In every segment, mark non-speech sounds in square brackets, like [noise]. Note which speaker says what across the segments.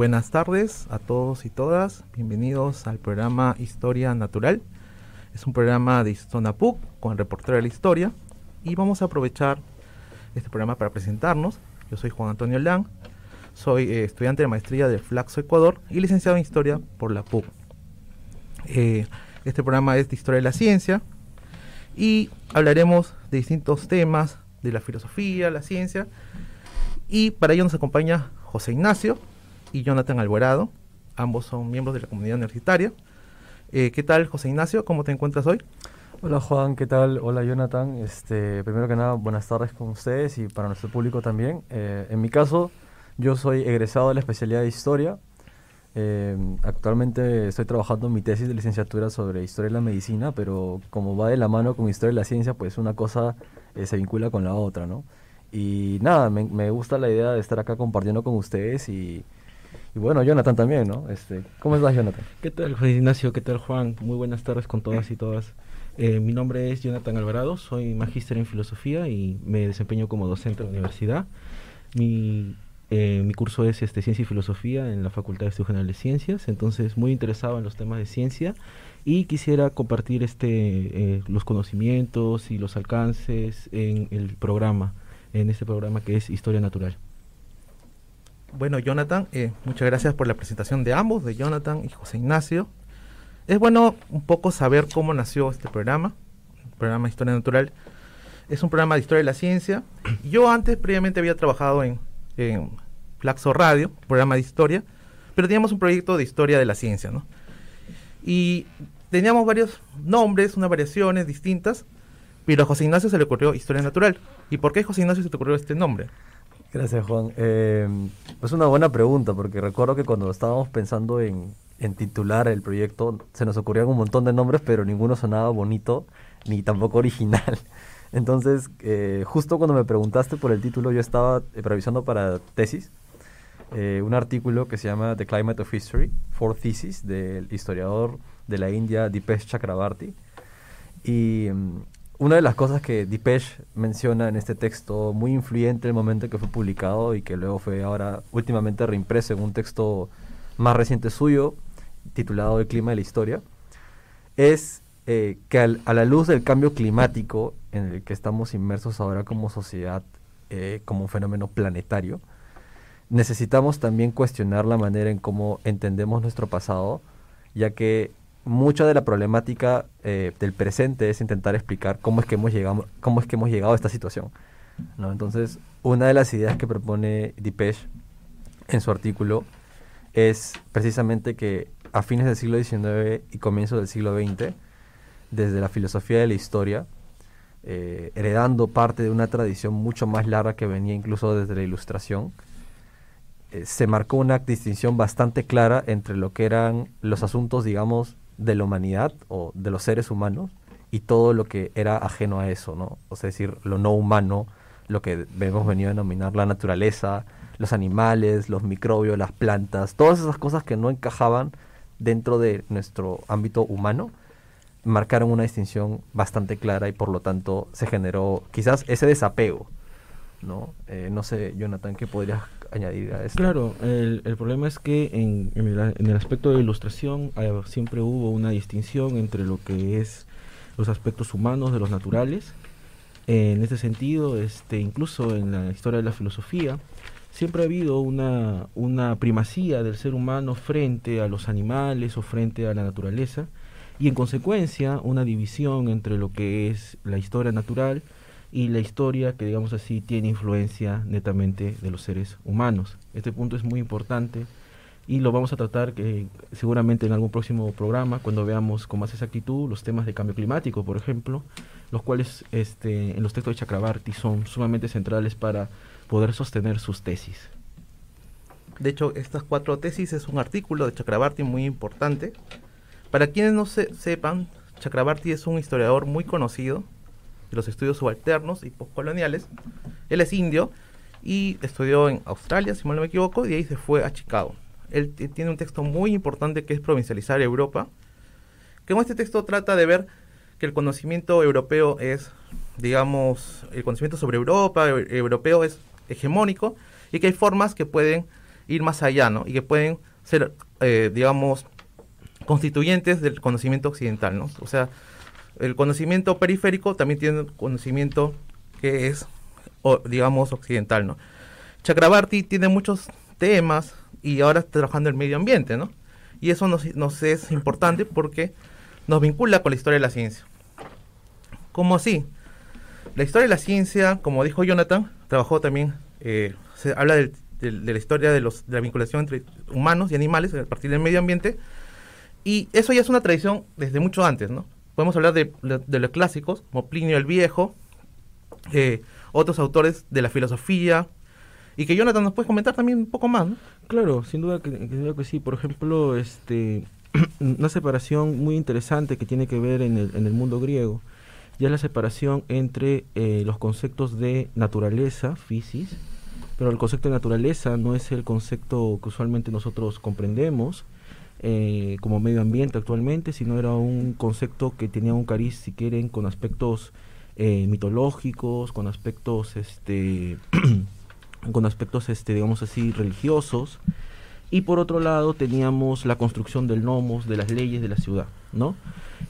Speaker 1: buenas tardes a todos y todas. Bienvenidos al programa Historia Natural. Es un programa de Zona PUC con el reportero de la historia y vamos a aprovechar este programa para presentarnos. Yo soy Juan Antonio Lang, soy eh, estudiante de maestría del Flaxo Ecuador y licenciado en Historia por la PUC. Eh, este programa es de Historia de la Ciencia y hablaremos de distintos temas de la filosofía, la ciencia y para ello nos acompaña José Ignacio y Jonathan Alvarado. Ambos son miembros de la comunidad universitaria. Eh, ¿Qué tal, José Ignacio? ¿Cómo te encuentras hoy?
Speaker 2: Hola Juan, ¿qué tal? Hola Jonathan. Este, primero que nada, buenas tardes con ustedes y para nuestro público también. Eh, en mi caso, yo soy egresado de la especialidad de Historia. Eh, actualmente estoy trabajando en mi tesis de licenciatura sobre Historia de la Medicina, pero como va de la mano con Historia de la Ciencia, pues una cosa se vincula con la otra, ¿no? Y nada, me, me, gusta la idea de estar acá compartiendo con ustedes y, y bueno, Jonathan también, ¿no? Este, ¿Cómo estás, Jonathan?
Speaker 3: ¿Qué tal, José Ignacio? ¿Qué tal, Juan? Muy buenas tardes con todas y todas. Eh, mi nombre es Jonathan Alvarado, soy magíster en filosofía y me desempeño como docente en la universidad. Mi, eh, mi curso es este, Ciencia y Filosofía en la Facultad de Estudios Generales de Ciencias, entonces muy interesado en los temas de ciencia y quisiera compartir este, eh, los conocimientos y los alcances en el programa en este programa que es Historia Natural.
Speaker 1: Bueno, Jonathan, eh, muchas gracias por la presentación de ambos, de Jonathan y José Ignacio. Es bueno un poco saber cómo nació este programa, el programa Historia Natural. Es un programa de historia de la ciencia. [clears throat] Yo antes, previamente, había trabajado en, en Flaxo Radio, programa de historia, pero teníamos un proyecto de historia de la ciencia, ¿no? Y teníamos varios nombres, unas variaciones distintas, pero a José Ignacio se le ocurrió Historia Natural. ¿Y por qué José Ignacio se te ocurrió este nombre?
Speaker 2: Gracias, Juan. Eh, es una buena pregunta, porque recuerdo que cuando estábamos pensando en, titular el proyecto, se nos ocurrían un montón de nombres, pero ninguno sonaba bonito, ni tampoco original. [laughs] Entonces, eh, justo cuando me preguntaste por el título, yo estaba eh, previsando para tesis eh, un artículo que se llama The Climate of History, for Thesis, del historiador de la India Dipesh Chakrabarty. Y mm, una de las cosas que Dipesh menciona en este texto, muy influyente en el momento en que fue publicado y que luego fue ahora últimamente reimpreso en un texto más reciente suyo, titulado El clima de la historia, es eh, que a la luz del cambio climático en el que estamos inmersos ahora como sociedad, eh, como un fenómeno planetario, necesitamos también cuestionar la manera en cómo entendemos nuestro pasado, ya que mucha de la problemática eh, del presente es intentar explicar cómo es que hemos llegado, cómo es que hemos llegado a esta situación. ¿no? Entonces, una de las ideas que propone Dipesh en su artículo es precisamente que a fines del siglo XIX y comienzos del siglo XX, desde la filosofía de la historia, eh, heredando parte de una tradición mucho más larga que venía incluso desde la ilustración, eh, se marcó una distinción bastante clara entre lo que eran los asuntos, digamos, de la humanidad o de los seres humanos y todo lo que era ajeno a eso, ¿no? O sea, decir, lo no humano, lo que hemos venido a denominar la naturaleza, los animales, los microbios, las plantas, todas esas cosas que no encajaban dentro de nuestro ámbito humano, marcaron una distinción bastante clara y por lo tanto se generó quizás ese desapego, ¿no? Eh, no sé, Jonathan, ¿qué podrías añadir a esto.
Speaker 3: Claro, el, problema es que en, el, aspecto de ilustración eh, siempre hubo una distinción entre lo que es los aspectos humanos de los naturales. En este sentido, este, incluso en la historia de la filosofía, siempre ha habido una, una primacía del ser humano frente a los animales o frente a la naturaleza y en consecuencia una división entre lo que es la historia natural y la historia que digamos así tiene influencia netamente de los seres humanos. Este punto es muy importante y lo vamos a tratar que seguramente en algún próximo programa cuando veamos con más exactitud los temas de cambio climático, por ejemplo, los cuales este, en los textos de Chakrabarti son sumamente centrales para poder sostener sus tesis.
Speaker 1: De hecho, estas cuatro tesis es un artículo de Chakrabarti muy importante. Para quienes no se sepan, Chakrabarti es un historiador muy conocido, de los estudios subalternos y postcoloniales. Él es indio y estudió en Australia, si mal no me equivoco, y ahí se fue a Chicago. Él tiene un texto muy importante que es Provincializar Europa, que con este texto trata de ver que el conocimiento europeo es, digamos, el conocimiento sobre Europa europeo es hegemónico y que hay formas que pueden ir más allá, ¿no? Y que pueden ser, eh, digamos, constituyentes del conocimiento occidental, ¿no? O sea, el conocimiento periférico también tiene un conocimiento que es, digamos, occidental, ¿no? Chakrabarti tiene muchos temas y ahora está trabajando el medio ambiente, ¿no? Y eso nos, es importante porque nos vincula con la historia de la ciencia. ¿Cómo así? La historia de la ciencia, como dijo Jonathan, trabajó también, eh, se habla de, la historia de, de la vinculación entre humanos y animales a partir del medio ambiente, y eso ya es una tradición desde mucho antes, ¿no? Podemos hablar de, los clásicos, como Plinio el Viejo, eh, otros autores de la filosofía, y que Jonathan nos puede comentar también un poco más, ¿no?
Speaker 3: Claro, sin duda que, que sí. Por ejemplo, este, [clears throat] una separación muy interesante que tiene que ver en el, en el mundo griego ya es la separación entre eh, los conceptos de naturaleza, physis, pero el concepto de naturaleza no es el concepto que usualmente nosotros comprendemos eh, como medio ambiente actualmente, sino era un concepto que tenía un cariz, si quieren, con aspectos eh, mitológicos, con aspectos, este, [clears throat] con aspectos, este, digamos así, religiosos. Y por otro lado teníamos la construcción del nomos, de las leyes de la ciudad, ¿no?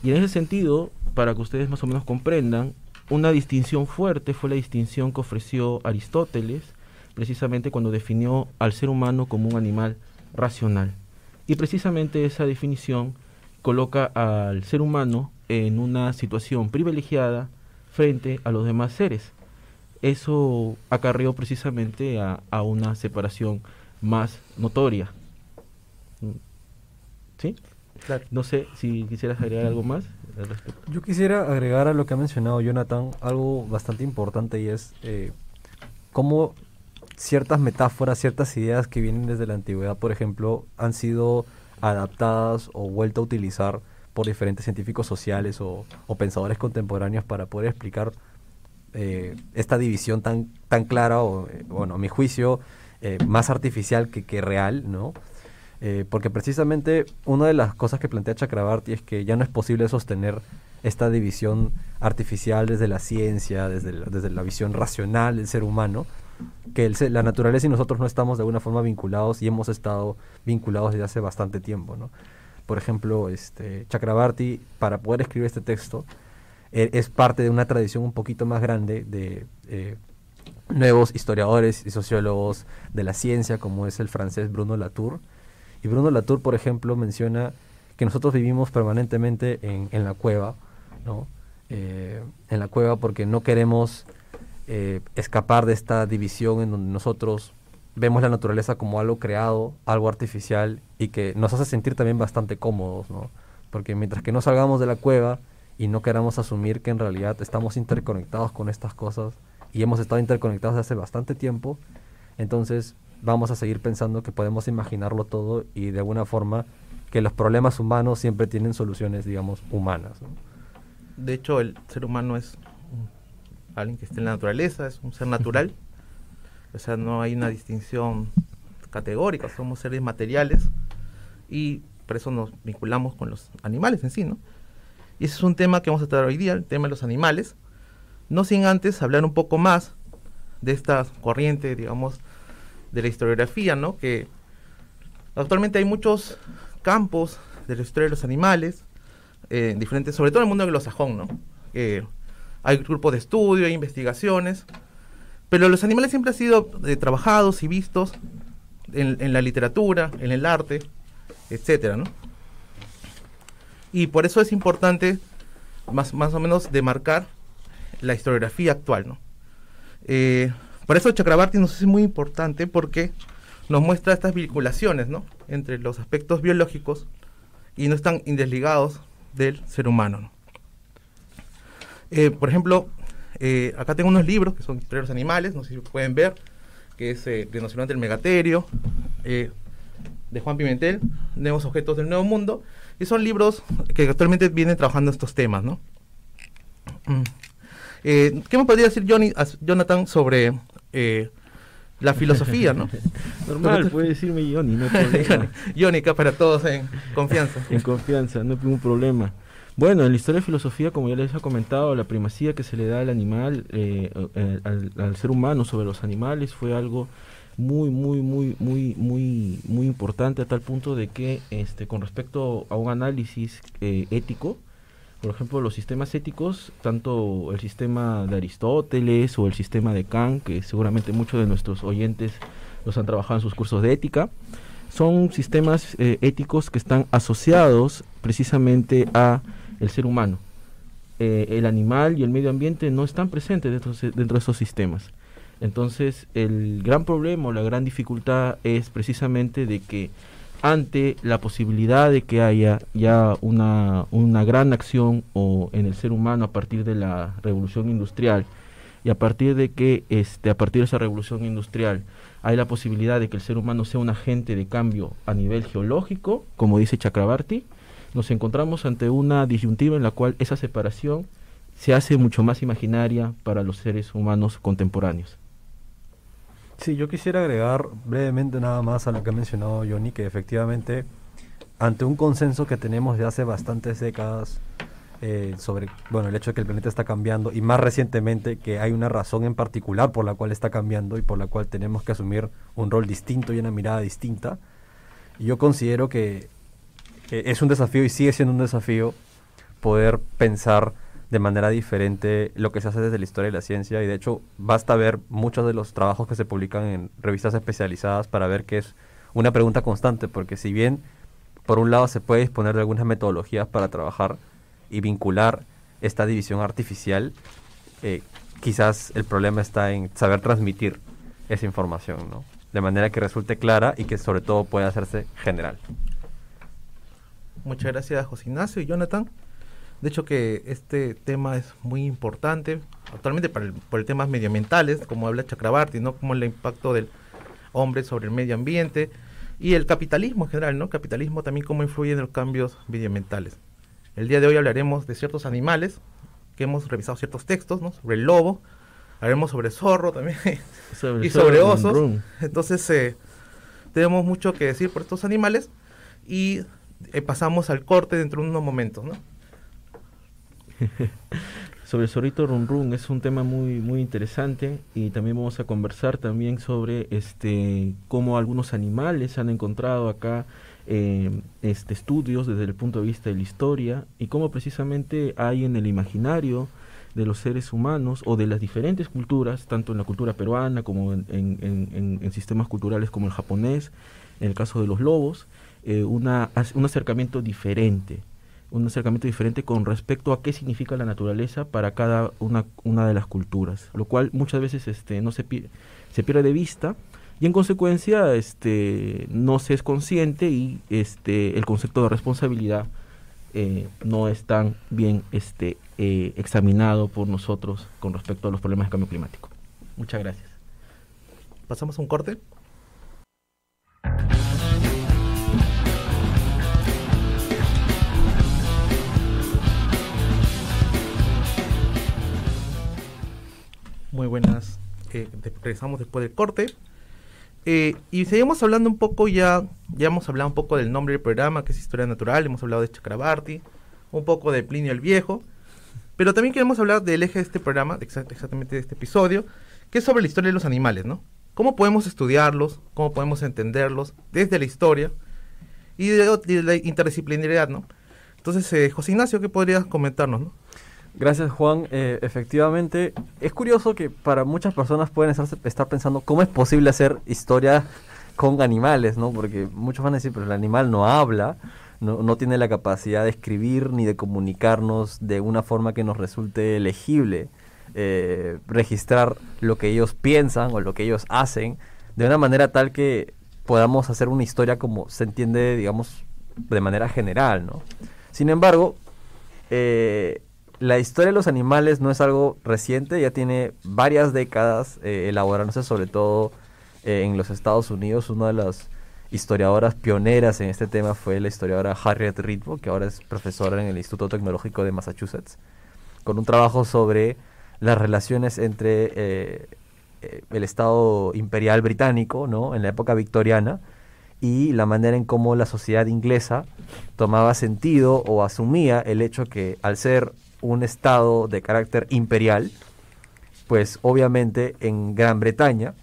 Speaker 3: Y en ese sentido, para que ustedes más o menos comprendan, una distinción fuerte fue la distinción que ofreció Aristóteles, precisamente cuando definió al ser humano como un animal racional. Y precisamente esa definición coloca al ser humano en una situación privilegiada frente a los demás seres. Eso acarreó precisamente a, a una separación más notoria. ¿Sí? No sé si quisieras agregar algo más al respecto.
Speaker 2: Yo quisiera agregar a lo que ha mencionado Jonathan algo bastante importante y es eh, cómo ciertas metáforas, ciertas ideas que vienen desde la antigüedad, por ejemplo, han sido adaptadas o vuelto a utilizar por diferentes científicos sociales o, pensadores contemporáneos para poder explicar eh, esta división tan, tan clara o, eh, bueno, a mi juicio, más artificial que, que real, ¿no? Eh, porque precisamente una de las cosas que plantea Chakrabarti es que ya no es posible sostener esta división artificial desde la ciencia, desde desde la visión racional del ser humano, que la naturaleza y nosotros no estamos de alguna forma vinculados y hemos estado vinculados desde hace bastante tiempo. ¿no? Por ejemplo, este, Chakrabarti, para poder escribir este texto, e, es parte de una tradición un poquito más grande de eh, nuevos historiadores y sociólogos de la ciencia, como es el francés Bruno Latour, y Bruno Latour, por ejemplo, menciona que nosotros vivimos permanentemente en, en la cueva, ¿no? Eh, en la cueva porque no queremos eh, escapar de esta división en donde nosotros vemos la naturaleza como algo creado, algo artificial y que nos hace sentir también bastante cómodos, ¿no? Porque mientras que no salgamos de la cueva y no queramos asumir que en realidad estamos interconectados con estas cosas y hemos estado interconectados hace bastante tiempo, entonces vamos a seguir pensando que podemos imaginarlo todo y de alguna forma que los problemas humanos siempre tienen soluciones, digamos, humanas.
Speaker 1: De hecho, el ser humano es alguien que está en la naturaleza, es un ser natural. o sea, no hay una distinción categórica, somos seres materiales y por eso nos vinculamos con los animales en sí, ¿no? Y ese es un tema que vamos a tratar hoy día, el tema de los animales, no sin antes hablar un poco más de esta corriente, digamos, de la historiografía, ¿no? Que actualmente hay muchos campos de la historia de los animales, eh, diferentes, sobre todo en el mundo anglosajón, ¿no? Hay grupos de estudio, hay investigaciones, pero los animales siempre han sido eh, trabajados y vistos en, la literatura, en el arte, etcétera, ¿no? Y por eso es importante más, más o menos demarcar la historiografía actual, ¿no? Eh, por eso Chakrabarti nos es muy importante porque nos muestra estas vinculaciones ¿no? entre los aspectos biológicos y no están indesligados del ser humano. Eh, por ejemplo, eh, acá tengo unos libros que son historias animales, no sé si pueden ver, que es eh, Rinoceronte del Megaterio, eh, de Juan Pimentel, Nuevos Objetos del Nuevo Mundo, y son libros que actualmente vienen trabajando estos temas. ¿no? Mm. ¿Qué me podría decir Johnny, Jonathan sobre eh, la filosofía, ¿no? [laughs]
Speaker 3: Normal, puede decirme Johnny, no hay [laughs] problema.
Speaker 1: Johnny, para todos en confianza.
Speaker 3: en confianza, no hay ningún problema. Bueno, en la historia de filosofía, como ya les he comentado, la primacía que se le da al animal, eh, al, ser humano sobre los animales, fue algo muy, muy, muy, muy, muy, muy importante a tal punto de que este, con respecto a un análisis eh, ético, por ejemplo, los sistemas éticos, tanto el sistema de Aristóteles o el sistema de Kant, que seguramente muchos de nuestros oyentes los han trabajado en sus cursos de ética, son sistemas eh, éticos que están asociados precisamente a el ser humano. Eh, el animal y el medio ambiente no están presentes dentro, de esos sistemas. Entonces, el gran problema o la gran dificultad es precisamente de que ante la posibilidad de que haya ya una, una gran acción o en el ser humano a partir de la revolución industrial y a partir de que este a partir de esa revolución industrial hay la posibilidad de que el ser humano sea un agente de cambio a nivel geológico, como dice Chakrabarti, nos encontramos ante una disyuntiva en la cual esa separación se hace mucho más imaginaria para los seres humanos contemporáneos.
Speaker 2: Sí, yo quisiera agregar brevemente nada más a lo que ha mencionado Johnny, que efectivamente ante un consenso que tenemos de hace bastantes décadas eh, sobre bueno el hecho de que el planeta está cambiando y más recientemente que hay una razón en particular por la cual está cambiando y por la cual tenemos que asumir un rol distinto y una mirada distinta. yo considero que, que es un desafío y sigue siendo un desafío poder pensar de manera diferente lo que se hace desde la historia y la ciencia y de hecho basta ver muchos de los trabajos que se publican en revistas especializadas para ver que es una pregunta constante porque si bien por un lado se puede disponer de algunas metodologías para trabajar y vincular esta división artificial, eh, quizás el problema está en saber transmitir esa información, ¿no? De manera que resulte clara y que sobre todo pueda hacerse general.
Speaker 1: Muchas gracias José Ignacio y Jonathan. De hecho que este tema es muy importante, actualmente para el, por el temas medioambientales, como habla Chakrabarti, ¿no? Como el impacto del hombre sobre el medio ambiente y el capitalismo en general, ¿no? Capitalismo también cómo influye en los cambios medioambientales. El día de hoy hablaremos de ciertos animales, que hemos revisado ciertos textos, ¿no? Sobre el lobo, hablaremos sobre zorro también [laughs] y sobre osos. Entonces eh, tenemos mucho que decir por estos animales y eh, pasamos al corte dentro de unos momentos, ¿no? [laughs]
Speaker 3: sobre el zorrito run run es un tema muy muy interesante y también vamos a conversar también sobre este cómo algunos animales han encontrado acá eh, este estudios desde el punto de vista de la historia y cómo precisamente hay en el imaginario de los seres humanos o de las diferentes culturas, tanto en la cultura peruana como en, en, sistemas culturales como el japonés, en el caso de los lobos, eh, un acercamiento diferente un acercamiento diferente con respecto a qué significa la naturaleza para cada una, de las culturas, lo cual muchas veces este, no se, se pierde de vista y en consecuencia este, no se es consciente y este, el concepto de responsabilidad eh, no es tan bien este, eh, examinado por nosotros con respecto a los problemas de cambio climático. Muchas gracias.
Speaker 1: Pasamos a un corte. Muy buenas. Eh, regresamos después del corte. Eh, y seguimos hablando un poco ya, ya hemos hablado un poco del nombre del programa, que es Historia Natural, hemos hablado de Chakrabarti, un poco de Plinio el Viejo, pero también queremos hablar del eje de este programa, exactamente de este episodio, que es sobre la historia de los animales, ¿no? ¿Cómo podemos estudiarlos? ¿Cómo podemos entenderlos desde la historia? Y de, la interdisciplinariedad, ¿no? Entonces, eh, José Ignacio, ¿qué podrías comentarnos, no?
Speaker 2: Gracias Juan. Eh, efectivamente, es curioso que para muchas personas pueden estar, pensando cómo es posible hacer historia con animales, ¿no? Porque muchos van a decir, pero el animal no habla, no, tiene la capacidad de escribir ni de comunicarnos de una forma que nos resulte legible, eh, registrar lo que ellos piensan o lo que ellos hacen, de una manera tal que podamos hacer una historia como se entiende, digamos, de manera general, ¿no? Sin embargo, eh, la historia de los animales no es algo reciente, ya tiene varias décadas eh, elaborándose, sobre todo eh, en los Estados Unidos. Una de las historiadoras pioneras en este tema fue la historiadora Harriet Ritmo, que ahora es profesora en el Instituto Tecnológico de Massachusetts, con un trabajo sobre las relaciones entre eh, el Estado imperial británico, ¿no? en la época victoriana, y la manera en cómo la sociedad inglesa tomaba sentido o asumía el hecho que al ser un estado de carácter imperial, pues obviamente en Gran Bretaña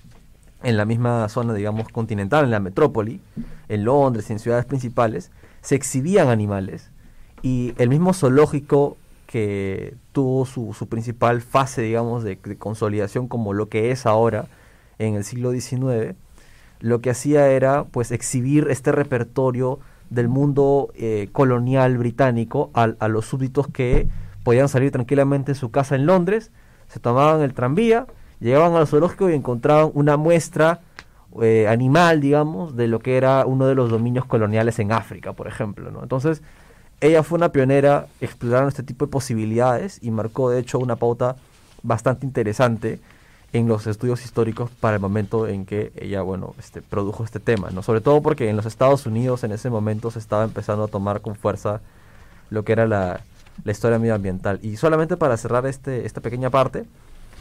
Speaker 2: en la misma zona, digamos, continental, en la metrópoli, en Londres en ciudades principales, se exhibían animales. Y el mismo zoológico que tuvo su, su principal fase, digamos, de, consolidación como lo que es ahora en el siglo XIX, lo que hacía era pues exhibir este repertorio del mundo eh, colonial británico a, los súbditos que podían salir tranquilamente en su casa en Londres, se tomaban el tranvía, llegaban al zoológico y encontraban una muestra eh, animal, digamos, de lo que era uno de los dominios coloniales en África, por ejemplo. Entonces, ella fue una pionera explorando este tipo de posibilidades y marcó, de hecho, una pauta bastante interesante en los estudios históricos para el momento en que ella, bueno, este, produjo este tema, ¿no? Sobre todo porque en los Estados Unidos en ese momento se estaba empezando a tomar con fuerza lo que era la, la historia medioambiental. Y solamente para cerrar este, esta pequeña parte,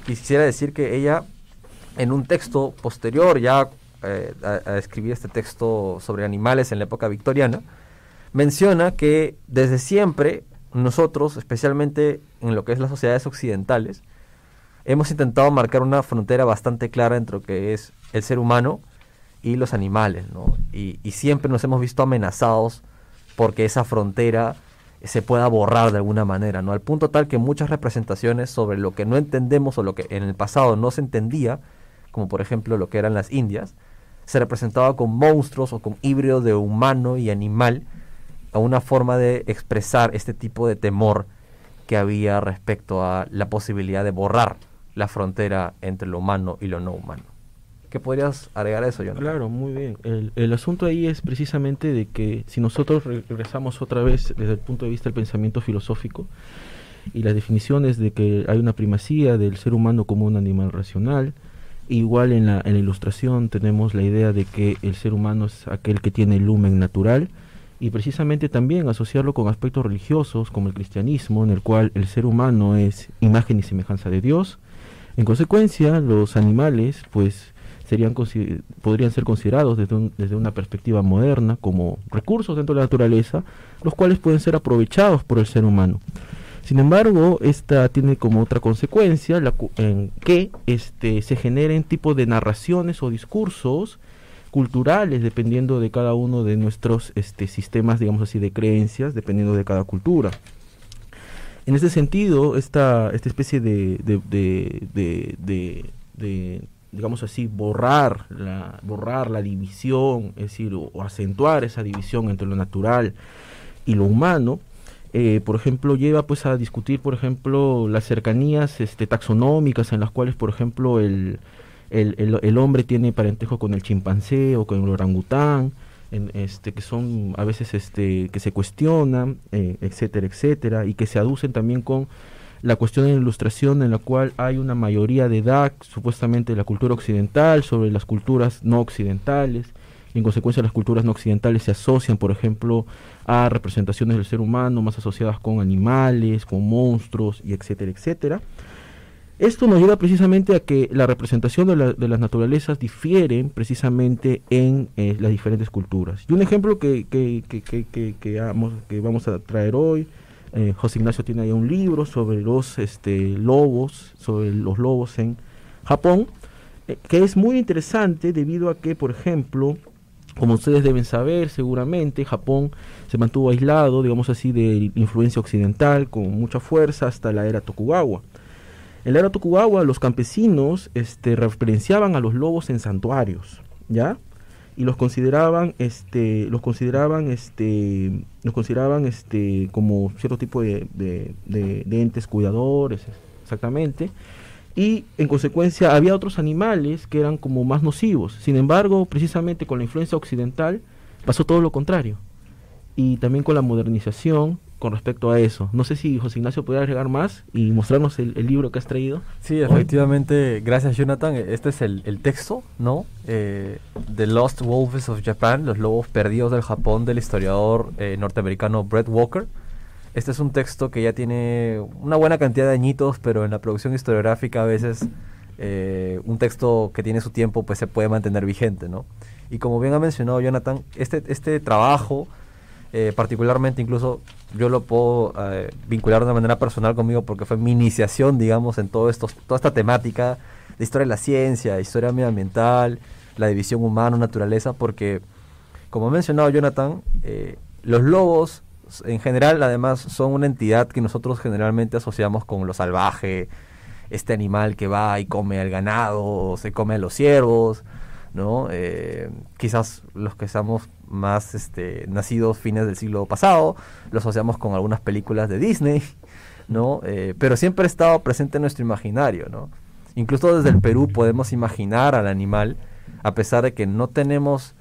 Speaker 2: quisiera decir que ella, en un texto posterior ya eh, a, escribir este texto sobre animales en la época victoriana, menciona que desde siempre nosotros, especialmente en lo que es las sociedades occidentales, hemos intentado marcar una frontera bastante clara entre lo que es el ser humano y los animales, ¿no? Y, siempre nos hemos visto amenazados porque esa frontera se pueda borrar de alguna manera, ¿no? Al punto tal que muchas representaciones sobre lo que no entendemos o lo que en el pasado no se entendía, como por ejemplo lo que eran las Indias, se representaba con monstruos o con híbridos de humano y animal, a una forma de expresar este tipo de temor que había respecto a la posibilidad de borrar la frontera entre lo humano y lo no humano. ¿Qué podrías agregar a eso, Jonathan?
Speaker 3: Claro, muy bien. El, el, asunto ahí es precisamente de que si nosotros regresamos otra vez desde el punto de vista del pensamiento filosófico y las definiciones de que hay una primacía del ser humano como un animal racional, igual en la, en la ilustración tenemos la idea de que el ser humano es aquel que tiene el lumen natural, y precisamente también asociarlo con aspectos religiosos como el cristianismo, en el cual el ser humano es imagen y semejanza de Dios. En consecuencia, los animales, pues, serían podrían ser considerados desde, desde una perspectiva moderna como recursos dentro de la naturaleza, los cuales pueden ser aprovechados por el ser humano. Sin embargo, esta tiene como otra consecuencia en que este, se generen tipo de narraciones o discursos culturales dependiendo de cada uno de nuestros este, sistemas, digamos así, de creencias, dependiendo de cada cultura. En este sentido, esta, esta especie de, digamos así, borrar la, borrar la división, es decir, o, acentuar esa división entre lo natural y lo humano, eh, por ejemplo, lleva pues a discutir, por ejemplo, las cercanías este, taxonómicas en las cuales, por ejemplo, el, el, el, hombre tiene parentejo con el chimpancé o con el orangután, en, este, que son a veces este, que se cuestionan, eh, etcétera, etcétera, y que se aducen también con la cuestión de la ilustración en la cual hay una mayoría de edad, supuestamente de la cultura occidental, sobre las culturas no occidentales, y en consecuencia las culturas no occidentales se asocian, por ejemplo, a representaciones del ser humano más asociadas con animales, con monstruos, y etcétera, etcétera. Esto nos lleva precisamente a que la representación de, la, de las naturalezas difieren precisamente en eh, las diferentes culturas. Y un ejemplo que, que, que, que vamos a traer hoy, eh, José Ignacio tiene ahí un libro sobre los este, lobos, sobre los lobos en Japón, eh, que es muy interesante debido a que, por ejemplo, como ustedes deben saber, seguramente Japón se mantuvo aislado, digamos así, de influencia occidental con mucha fuerza hasta la era Tokugawa. En la era Tokugawa los campesinos este, referenciaban a los lobos en santuarios, ¿ya? Y los consideraban, este, los consideraban, este, los consideraban, este, como cierto tipo de, de, de, de entes cuidadores, exactamente. Y en consecuencia había otros animales que eran como más nocivos. Sin embargo, precisamente con la influencia occidental pasó todo lo contrario. Y también con la modernización con respecto a eso. No sé si José Ignacio puede agregar más y mostrarnos el, libro que has traído.
Speaker 2: Sí, efectivamente, gracias Jonathan. Este es el, el texto, ¿no? Eh, The Lost Wolves of Japan, los lobos perdidos del Japón del historiador eh, norteamericano Brett Walker. Este es un texto que ya tiene una buena cantidad de añitos, pero en la producción historiográfica a veces eh, un texto que tiene su tiempo pues se puede mantener vigente, ¿no? Y como bien ha mencionado Jonathan, este, este trabajo eh, particularmente incluso yo lo puedo eh, vincular de manera personal conmigo porque fue mi iniciación, digamos, en todo esto, toda esta temática de historia de la ciencia, historia medioambiental, la división humano-naturaleza, porque, como ha mencionado Jonathan, eh, los lobos en general además son una entidad que nosotros generalmente asociamos con lo salvaje, este animal que va y come al ganado, se come a los ciervos, ¿no? Eh, quizás los que estamos más este, nacidos fines del siglo pasado, lo asociamos con algunas películas de Disney, ¿no? Eh, pero siempre ha estado presente en nuestro imaginario, ¿no? Incluso desde el Perú podemos imaginar al animal, a pesar de que no tenemos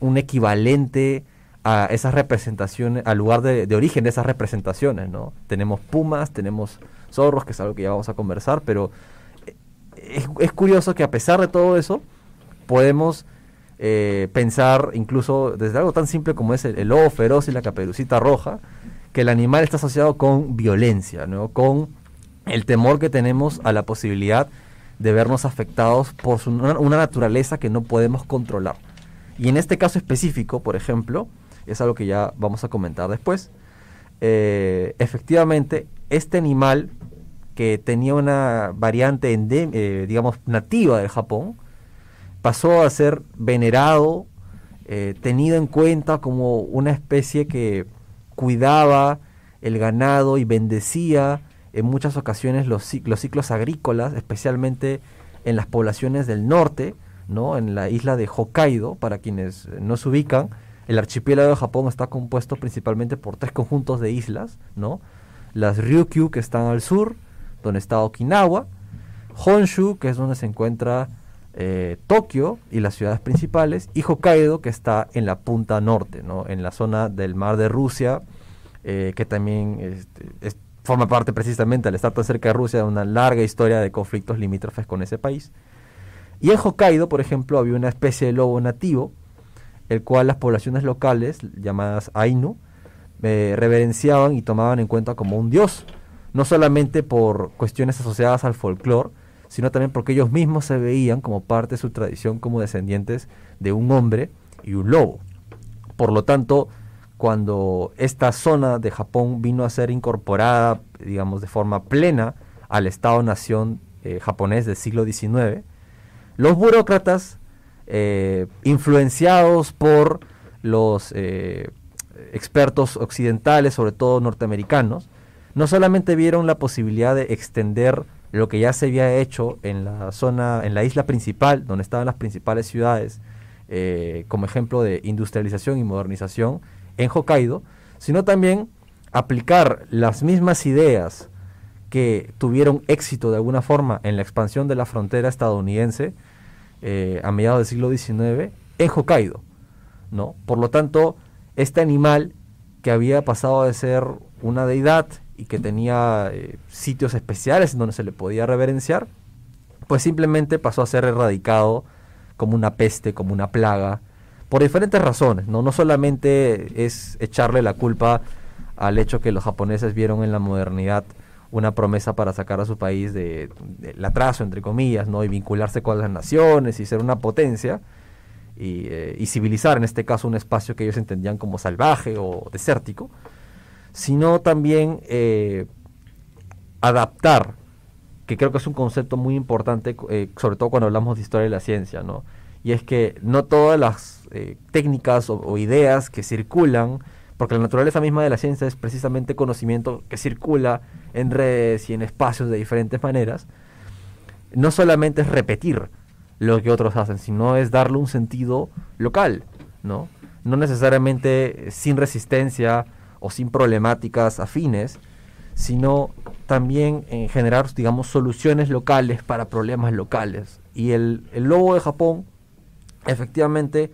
Speaker 2: un equivalente a esas representaciones, al lugar de, origen de esas representaciones, ¿no? Tenemos pumas, tenemos zorros, que es algo que ya vamos a conversar, pero eh, es curioso que a pesar de todo eso, podemos eh, pensar incluso desde algo tan simple como es el, lobo feroz y la caperucita roja, que el animal está asociado con violencia, ¿no? con el temor que tenemos a la posibilidad de vernos afectados por una, naturaleza que no podemos controlar. Y en este caso específico, por ejemplo, es algo que ya vamos a comentar después, eh, efectivamente, este animal que tenía una variante, eh, digamos, nativa del Japón, pasó a ser venerado, eh, tenido en cuenta como una especie que cuidaba el ganado y bendecía en muchas ocasiones los, ciclos agrícolas, especialmente en las poblaciones del norte, ¿no? en la isla de Hokkaido, para quienes no se ubican, el archipiélago de Japón está compuesto principalmente por tres conjuntos de islas, ¿no? las Ryukyu que están al sur, donde está Okinawa, Honshu, que es donde se encuentra eh, Tokio y las ciudades principales, y Hokkaido, que está en la punta norte, ¿no? en la zona del mar de Rusia, eh, que también este, forma parte precisamente, al estar tan cerca de Rusia, de una larga historia de conflictos limítrofes con ese país. Y en Hokkaido, por ejemplo, había una especie de lobo nativo, el cual las poblaciones locales, llamadas Ainu, eh, reverenciaban y tomaban en cuenta como un dios, no solamente por cuestiones asociadas al folclore, sino también porque ellos mismos se veían como parte de su tradición como descendientes de un hombre y un lobo. Por lo tanto, cuando esta zona de Japón vino a ser incorporada, digamos, de forma plena al Estado-nación eh, japonés del siglo XIX, los burócratas, eh, influenciados por los eh, expertos occidentales, sobre todo norteamericanos, no solamente vieron la posibilidad de extender lo que ya se había hecho en la zona, en la isla principal, donde estaban las principales ciudades, eh, como ejemplo de industrialización y modernización en Hokkaido, sino también aplicar las mismas ideas que tuvieron éxito de alguna forma en la expansión de la frontera estadounidense eh, a mediados del siglo XIX en Hokkaido. ¿no? Por lo tanto, este animal que había pasado de ser una deidad y que tenía eh, sitios especiales donde se le podía reverenciar, pues simplemente pasó a ser erradicado como una peste, como una plaga, por diferentes razones, ¿no? No solamente es echarle la culpa al hecho que los japoneses vieron en la modernidad una promesa para sacar a su país de, del atraso, entre comillas, ¿no? y vincularse con las naciones y ser una potencia, y, eh, y, civilizar en este caso un espacio que ellos entendían como salvaje o desértico, sino también eh, adaptar, que creo que es un concepto muy importante, eh, sobre todo cuando hablamos de historia de la ciencia, ¿no? Y es que no todas las eh, técnicas o, ideas que circulan, porque la naturaleza misma de la ciencia es precisamente conocimiento que circula en redes y en espacios de diferentes maneras, no solamente es repetir lo que otros hacen, sino es darle un sentido local, ¿no? No necesariamente sin resistencia, o sin problemáticas afines, sino también en generar, digamos, soluciones locales para problemas locales. Y el, el lobo de Japón, efectivamente,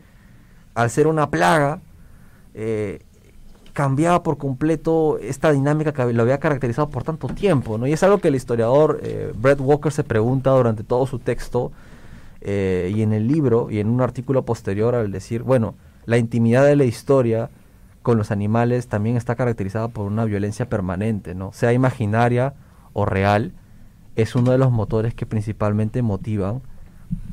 Speaker 2: al ser una plaga, eh, cambiaba por completo esta dinámica que lo había caracterizado por tanto tiempo, ¿no? Y es algo que el historiador eh, Brett Walker se pregunta durante todo su texto eh, y en el libro y en un artículo posterior al decir, bueno, la intimidad de la historia con los animales también está caracterizada por una violencia permanente, ¿no? Sea imaginaria o real, es uno de los motores que principalmente motivan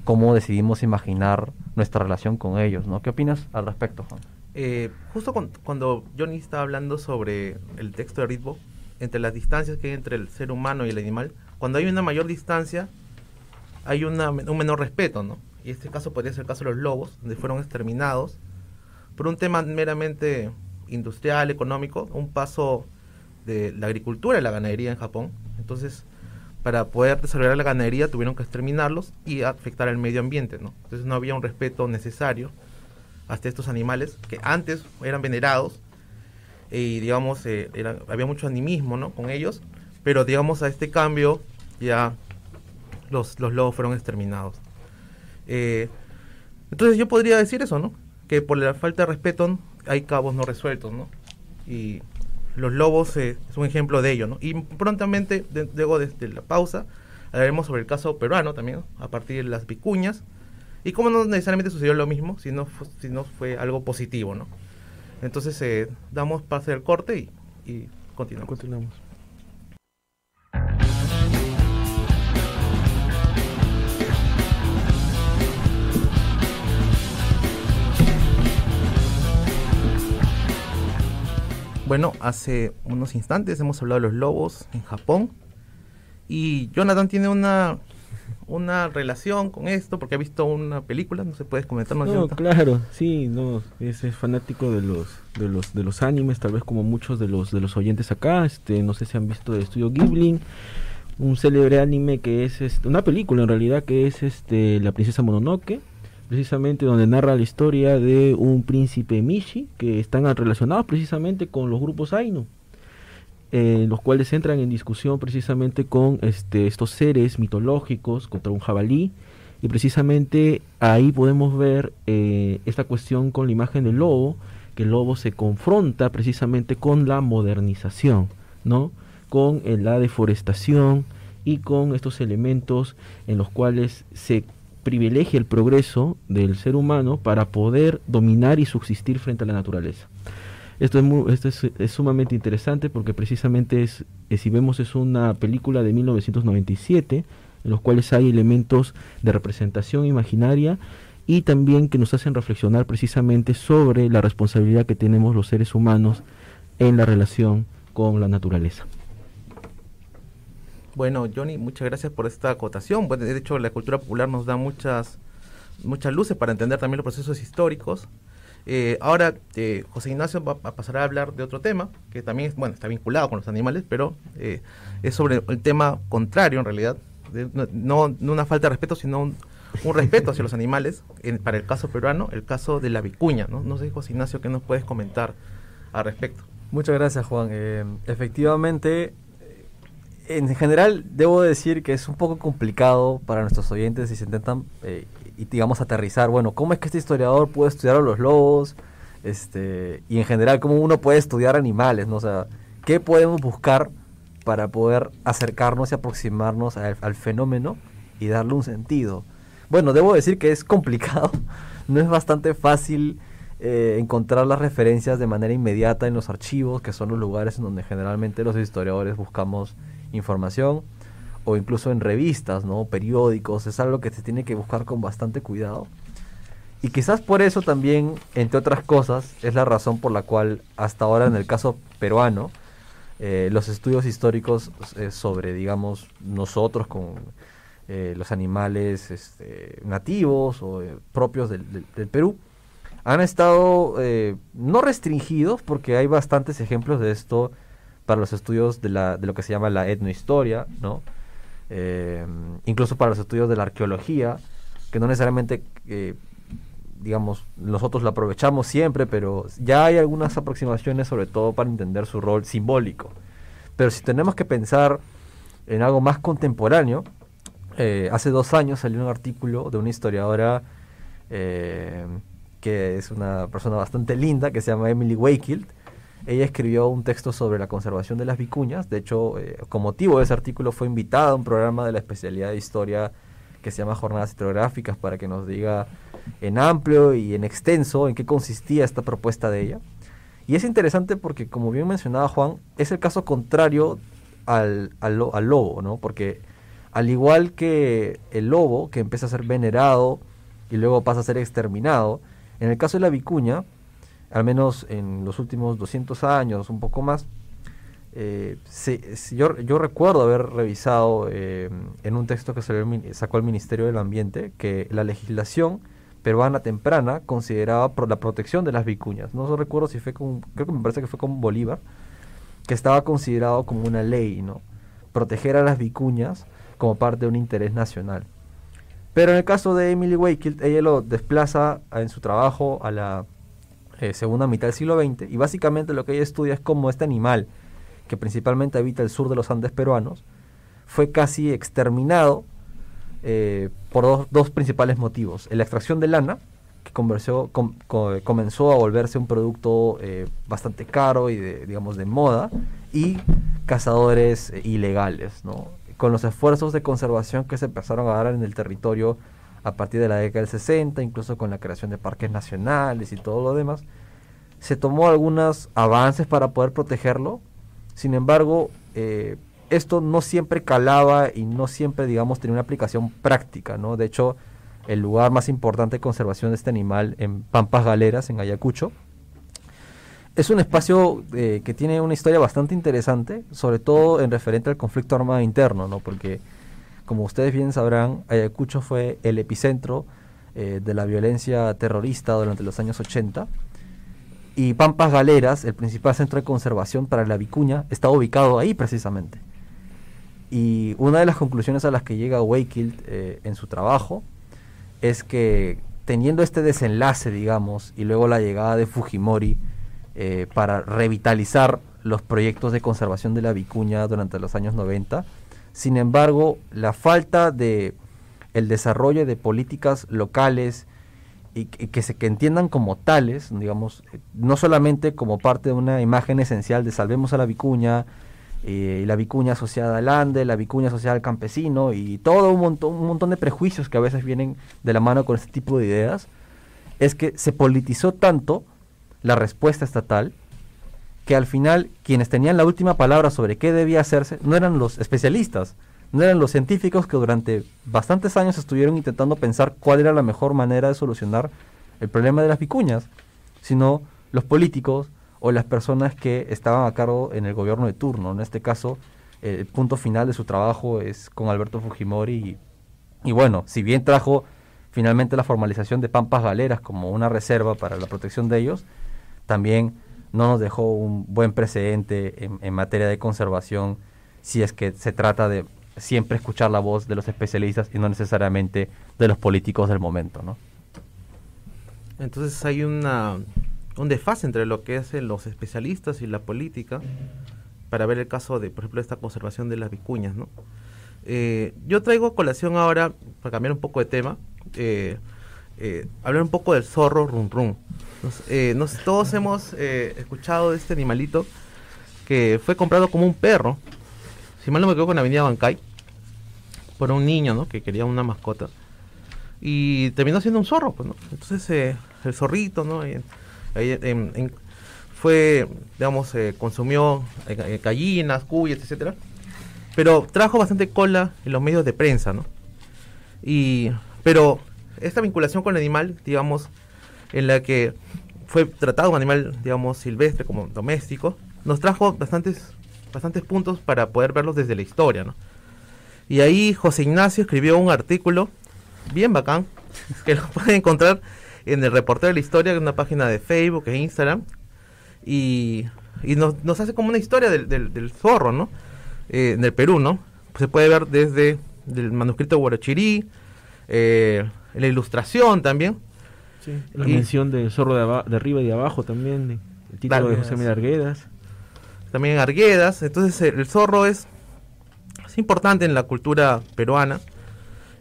Speaker 2: cómo decidimos imaginar nuestra relación con ellos, ¿no? ¿Qué opinas al respecto, Juan?
Speaker 1: Eh, justo cuando Johnny estaba hablando sobre el texto de ritmo, entre las distancias que hay entre el ser humano y el animal, cuando hay una mayor distancia, hay un menor respeto, ¿no? Y este caso podría ser el caso de los lobos, donde fueron exterminados por un tema meramente industrial, económico, un paso de la agricultura y la ganadería en Japón. Entonces, para poder desarrollar la ganadería tuvieron que exterminarlos y afectar al medio ambiente, ¿no? Entonces no había un respeto necesario hasta estos animales que antes eran venerados y digamos eh, había mucho animismo ¿no? con ellos, pero digamos a este cambio ya los, los lobos fueron exterminados. Eh, entonces yo podría decir eso, ¿no? Que por la falta de respeto hay cabos no resueltos, ¿no? Y los lobos eh, es un ejemplo de ello, ¿no? Y prontamente, luego de, la pausa, hablaremos sobre el caso peruano también, a partir de las vicuñas, y cómo no necesariamente sucedió lo mismo, sino, no fue algo positivo, ¿no? Entonces, eh, damos pase al corte y, y continuamos.
Speaker 3: Continuamos.
Speaker 1: Bueno, hace unos instantes hemos hablado de los lobos en Japón. Y Jonathan tiene una una relación con esto porque ha visto una película, no se puede comentar
Speaker 3: No, claro, sí, no, es, fanático de los de los de los animes, tal vez como muchos de los de los oyentes acá, este, no sé si han visto de Estudio Ghibli, un célebre anime que es este, una película en realidad que es este La princesa Mononoke precisamente donde narra la historia de un príncipe Mishi que están relacionados precisamente con los grupos Ainu, eh, los cuales entran en discusión precisamente con este, estos seres mitológicos contra un jabalí y precisamente ahí podemos ver eh, esta cuestión con la imagen del lobo, que el lobo se confronta precisamente con la modernización, ¿no? con eh, la deforestación y con estos elementos en los cuales se privilegia el progreso del ser humano para poder dominar y subsistir frente a la naturaleza. Esto es, esto es, sumamente interesante porque precisamente es, eh, si vemos es una película de 1997 en los cuales hay elementos de representación imaginaria y también que nos hacen reflexionar precisamente sobre la responsabilidad que tenemos los seres humanos en la relación con la naturaleza.
Speaker 1: Bueno, Johnny, muchas gracias por esta acotación. Bueno, de hecho, la cultura popular nos da muchas, muchas luces para entender también los procesos históricos. Eh, ahora, eh, José Ignacio va a pasar a hablar de otro tema, que también bueno, está vinculado con los animales, pero eh, es sobre el tema contrario en realidad. no, no, una falta de respeto, sino un, respeto hacia los animales. para el caso peruano, el caso de la vicuña. ¿no? no sé, José Ignacio, ¿qué nos puedes comentar al respecto?
Speaker 2: Muchas gracias, Juan. efectivamente, en general debo decir que es un poco complicado para nuestros oyentes si se intentan eh, y digamos aterrizar, bueno, ¿cómo es que este historiador puede estudiar a los lobos? Este, y en general, ¿cómo uno puede estudiar animales? ¿no? O ¿qué podemos buscar para poder acercarnos y aproximarnos al, fenómeno y darle un sentido? Bueno, debo decir que es complicado, [laughs] no es bastante fácil eh, encontrar las referencias de manera inmediata en los archivos, que son los lugares en donde generalmente los historiadores buscamos información o incluso en revistas, ¿no? periódicos, es algo que se tiene que buscar con bastante cuidado. Y quizás por eso también, entre otras cosas, es la razón por la cual hasta ahora en el caso peruano, eh, los estudios históricos eh, sobre, digamos, nosotros con eh, los animales este, nativos o propios del, del, Perú, han estado no restringidos, porque hay bastantes ejemplos de esto para los estudios de, la, de lo que se llama la etnohistoria, ¿no? Eh, incluso para los estudios de la arqueología, que no necesariamente, eh, digamos, nosotros lo aprovechamos siempre, pero ya hay algunas aproximaciones, sobre todo para entender su rol simbólico. Pero si tenemos que pensar en algo más contemporáneo, eh, hace dos años salió un artículo de una historiadora que es una persona bastante linda, que se llama Emily Wakefield, ella escribió un texto sobre la conservación de las vicuñas. De hecho, eh, con motivo de ese artículo fue invitada a un programa de la especialidad de historia que se llama Jornadas Historiográficas para que nos diga en amplio y en extenso en qué consistía esta propuesta de ella. Y es interesante porque, como bien mencionaba Juan, es el caso contrario al, al, lobo, ¿no? Porque al igual que el lobo, que empieza a ser venerado y luego pasa a ser exterminado, en el caso de la vicuña, al menos en los últimos 200 años, un poco más, eh, yo, recuerdo haber revisado eh, en un texto que sacó el Ministerio del Ambiente que la legislación peruana temprana consideraba la protección de las vicuñas. No recuerdo si fue con, creo que me parece que fue con Bolívar, que estaba considerado como una ley, ¿no? Proteger a las vicuñas como parte de un interés nacional. Pero en el caso de Emily Wakefield, ella lo desplaza en su trabajo a la eh, segunda mitad del siglo XX y básicamente lo que ella estudia es cómo este animal, que principalmente habita el sur de los Andes peruanos, fue casi exterminado eh, por dos, principales motivos. La extracción de lana, que comenzó a volverse un producto eh, bastante caro y de, digamos de moda, y cazadores ilegales, ¿no? con los esfuerzos de conservación que se empezaron a dar en el territorio a partir de la década del 60, incluso con la creación de parques nacionales y todo lo demás, se tomó algunos avances para poder protegerlo. Sin embargo, eh, esto no siempre calaba y no siempre, digamos, tenía una aplicación práctica, ¿no? De hecho, el lugar más importante de conservación de este animal en Pampas Galeras, en Ayacucho, es un espacio eh, que tiene una historia bastante interesante, sobre todo en referente al conflicto armado interno, ¿no? Porque, como ustedes bien sabrán, Ayacucho fue el epicentro eh, de la violencia terrorista durante los años 80. Y Pampas Galeras, el principal centro de conservación para la vicuña, está ubicado ahí precisamente. Y una de las conclusiones a las que llega Wakefield eh, en su trabajo es que teniendo este desenlace, digamos, y luego la llegada de Fujimori, eh, para revitalizar los proyectos de conservación de la vicuña durante los años 90. Sin embargo, la falta de el desarrollo de políticas locales y, que se que entiendan como tales, digamos, no solamente como parte de una imagen esencial de salvemos a la vicuña, eh, y la vicuña asociada al ande, la vicuña asociada al campesino y todo un montón, un montón de prejuicios que a veces vienen de la mano con este tipo de ideas, es que se politizó tanto la respuesta estatal, que al final quienes tenían la última palabra sobre qué debía hacerse no eran los especialistas, no eran los científicos que durante bastantes años estuvieron intentando pensar cuál era la mejor manera de solucionar el problema de las vicuñas, sino los políticos o las personas que estaban a cargo en el gobierno de turno. En este caso, el punto final de su trabajo es con Alberto Fujimori y, y bueno, si bien trajo finalmente la formalización de Pampas Galeras como una reserva para la protección de ellos, también no nos dejó un buen precedente en, materia de conservación si es que se trata de siempre escuchar la voz de los especialistas y no necesariamente de los políticos del momento, ¿no?
Speaker 1: Entonces hay una, un desfase entre lo que hacen los especialistas y la política para ver el caso de, por ejemplo, esta conservación de las vicuñas, ¿no? Eh, yo traigo a colación ahora, para cambiar un poco de tema, eh, eh, hablar un poco del zorro rum Eh, todos hemos eh, escuchado de este animalito que fue comprado como un perro, si mal no me equivoco, en la avenida Bancay, por un niño ¿no? que quería una mascota. Y terminó siendo un zorro, pues, ¿no? Entonces eh, el zorrito, ¿no? fue, digamos, consumió gallinas, cuyas, etcétera. Pero trajo bastante cola en los medios de prensa, ¿no? Y, pero esta vinculación con el animal, digamos, en la que fue tratado un animal, digamos, silvestre como doméstico, nos trajo bastantes, bastantes puntos para poder verlos desde la historia, ¿no? Y ahí José Ignacio escribió un artículo bien bacán, que lo [laughs] pueden encontrar en el reportero de la historia, en una página de Facebook e Instagram, y, nos, hace como una historia del, zorro, ¿no? Eh, en el Perú, ¿no? se puede ver desde el manuscrito Guarachirí, eh, la ilustración también.
Speaker 3: La mención del zorro de, de, arriba y de abajo también, el título de José Miguel Arguedas.
Speaker 1: También Arguedas, entonces el, zorro es, es importante en la cultura peruana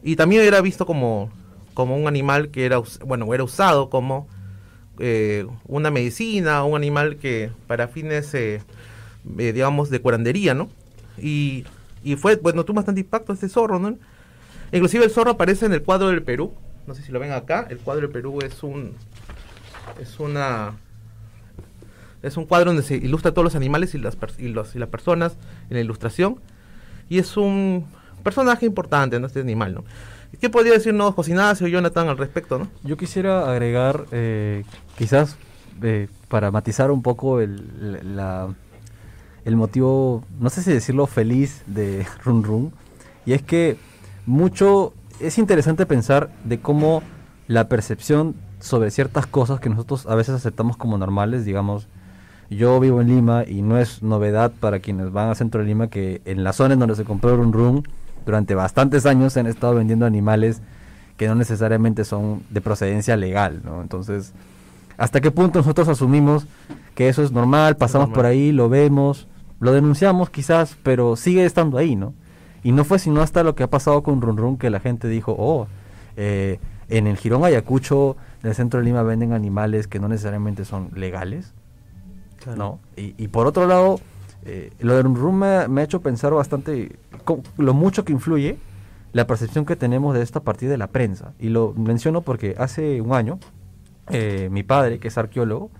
Speaker 1: y también era visto como, como un animal que era, bueno, era usado como eh, una medicina, un animal que para fines, eh, eh, digamos, de curandería, ¿no? Y, y fue, bueno, tuvo bastante impacto este zorro, ¿no? Inclusive el zorro aparece en el cuadro del Perú. No sé si lo ven acá. El cuadro del Perú es un es una es un cuadro donde se ilustra todos los animales y las y, los, y las personas en la ilustración y es un personaje importante en este animal, ¿no? ¿Qué podría decirnos José Ignacio y Jonathan al respecto, no?
Speaker 2: Yo quisiera agregar, eh, quizás eh, para matizar un poco el, la, el motivo, no sé si decirlo feliz de [laughs] Run Run, y es que mucho, es interesante pensar de cómo la percepción sobre ciertas cosas que nosotros a veces aceptamos como normales, digamos, yo vivo en Lima y no es novedad para quienes van al centro de Lima que en la zona en donde se compró Run Run, durante bastantes años se han estado vendiendo animales que no necesariamente son de procedencia legal, ¿no? Entonces, ¿hasta qué punto nosotros asumimos que eso es normal, pasamos por ahí, lo vemos, lo denunciamos quizás, pero sigue estando ahí, ¿no? Y no fue sino hasta lo que ha pasado con Run Run que la gente dijo, oh, eh, en el Girón Ayacucho, del centro de Lima, venden animales que no necesariamente son legales. ¿no? Y, por otro lado, eh, lo de Run Run me, ha hecho pensar bastante lo mucho que influye la percepción que tenemos de esta partida de la prensa. Y lo menciono porque hace un año, eh, mi padre, que es arqueólogo,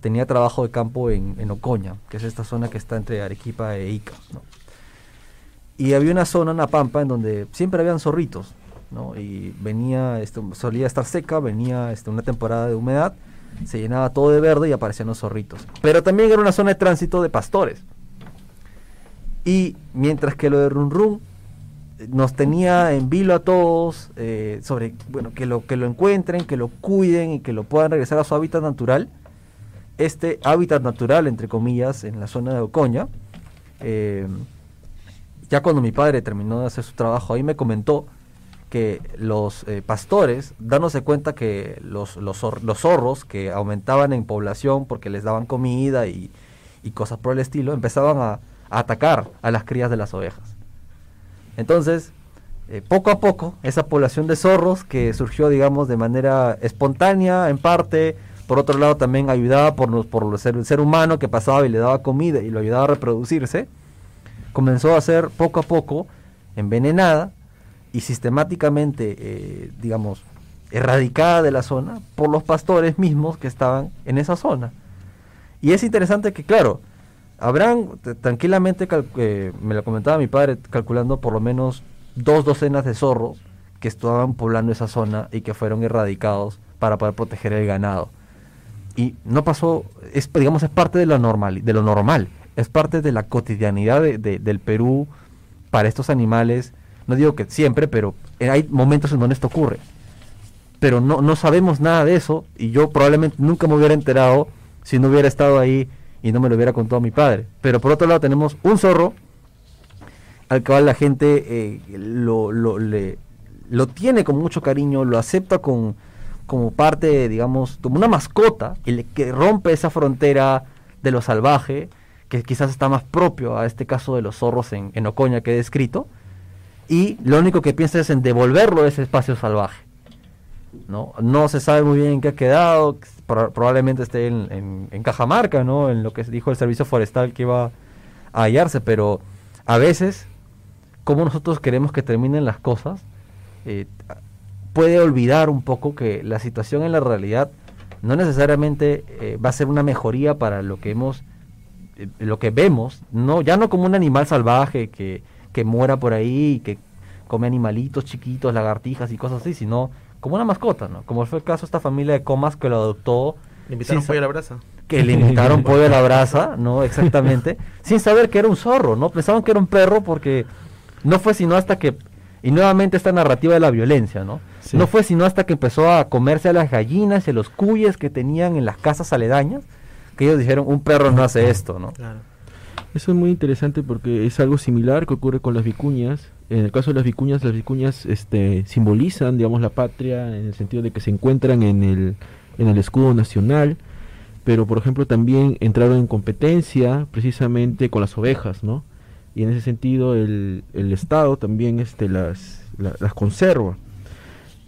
Speaker 2: tenía trabajo de campo en, Ocoña, que es esta zona que está entre Arequipa e Ica. Y había una zona, una pampa, en donde siempre habían zorritos. ¿no? Y venía, este, solía estar seca, venía este, una temporada de humedad, se llenaba todo de verde y aparecían los zorritos. Pero también era una zona de tránsito de pastores. Y mientras que lo de Run Run nos tenía en vilo a todos eh, sobre bueno que lo que lo encuentren que lo cuiden y que lo puedan regresar a su hábitat natural este hábitat natural entre comillas en la zona de Ocoña eh, ya cuando mi padre terminó de hacer su trabajo ahí me comentó que los eh, pastores dándose cuenta que los, los, los, zorros que aumentaban en población porque les daban comida y, y cosas por el estilo empezaban a, atacar a las crías de las ovejas. Entonces, eh, poco a poco, esa población de zorros que surgió, digamos, de manera espontánea, en parte, por otro lado también ayudada por, por el ser humano que pasaba y le daba comida y lo ayudaba a reproducirse, comenzó a ser poco a poco envenenada y sistemáticamente, eh, digamos, erradicada de la zona por los pastores mismos que estaban en esa zona. Y es interesante que, claro, Habrán tranquilamente, eh, me lo comentaba mi padre, calculando por lo menos dos docenas de zorros que estaban poblando esa zona y que fueron erradicados para poder proteger el ganado. Y no pasó, es, digamos, es parte de lo normal, de lo normal, es parte de la cotidianidad del Perú para estos animales. No digo que siempre, pero hay momentos en donde esto ocurre. Pero no, no sabemos nada de eso y yo probablemente nunca me hubiera enterado si no hubiera estado ahí y no me lo hubiera contado mi padre. Pero por otro lado tenemos un zorro al cual la gente eh, lo, lo, lo tiene con mucho cariño, lo acepta con, como parte, digamos, como una mascota, el que rompe esa frontera de lo salvaje, que quizás está más propio a este caso de los zorros en, Ocoña que he descrito, y lo único que piensa es en devolverlo a ese espacio salvaje. ¿no? no se sabe muy bien en qué ha quedado, probablemente esté en, en, Cajamarca, ¿no? En lo que dijo el servicio forestal que iba a hallarse, pero a veces, como nosotros queremos que terminen las cosas, eh, puede olvidar un poco que la situación en la realidad no necesariamente eh, va a ser una mejoría para lo que hemos, eh, lo que vemos, no, ya no como un animal salvaje que, que muera por ahí y que come animalitos chiquitos, lagartijas y cosas así, sino como una mascota, ¿no? Como fue el caso de esta familia de comas que lo adoptó.
Speaker 1: Le invitaron pollo a la brasa.
Speaker 2: Que le invitaron pollo a la brasa, ¿no? Exactamente. [laughs] sin saber que era un zorro, ¿no? Pensaban que era un perro porque no fue sino hasta que. Y nuevamente esta narrativa de la violencia, ¿no? No fue sino hasta que empezó a comerse a las gallinas y a los cuyes que tenían en las casas aledañas que ellos dijeron: un perro no hace esto, ¿no?
Speaker 3: Eso es muy interesante porque es algo similar que ocurre con las vicuñas en el caso de las vicuñas, las vicuñas este, simbolizan, digamos, la patria en el sentido de que se encuentran en el, en el escudo nacional, pero por ejemplo también entraron en competencia precisamente con las ovejas, ¿no? Y en ese sentido el, el Estado también este, las, las conserva.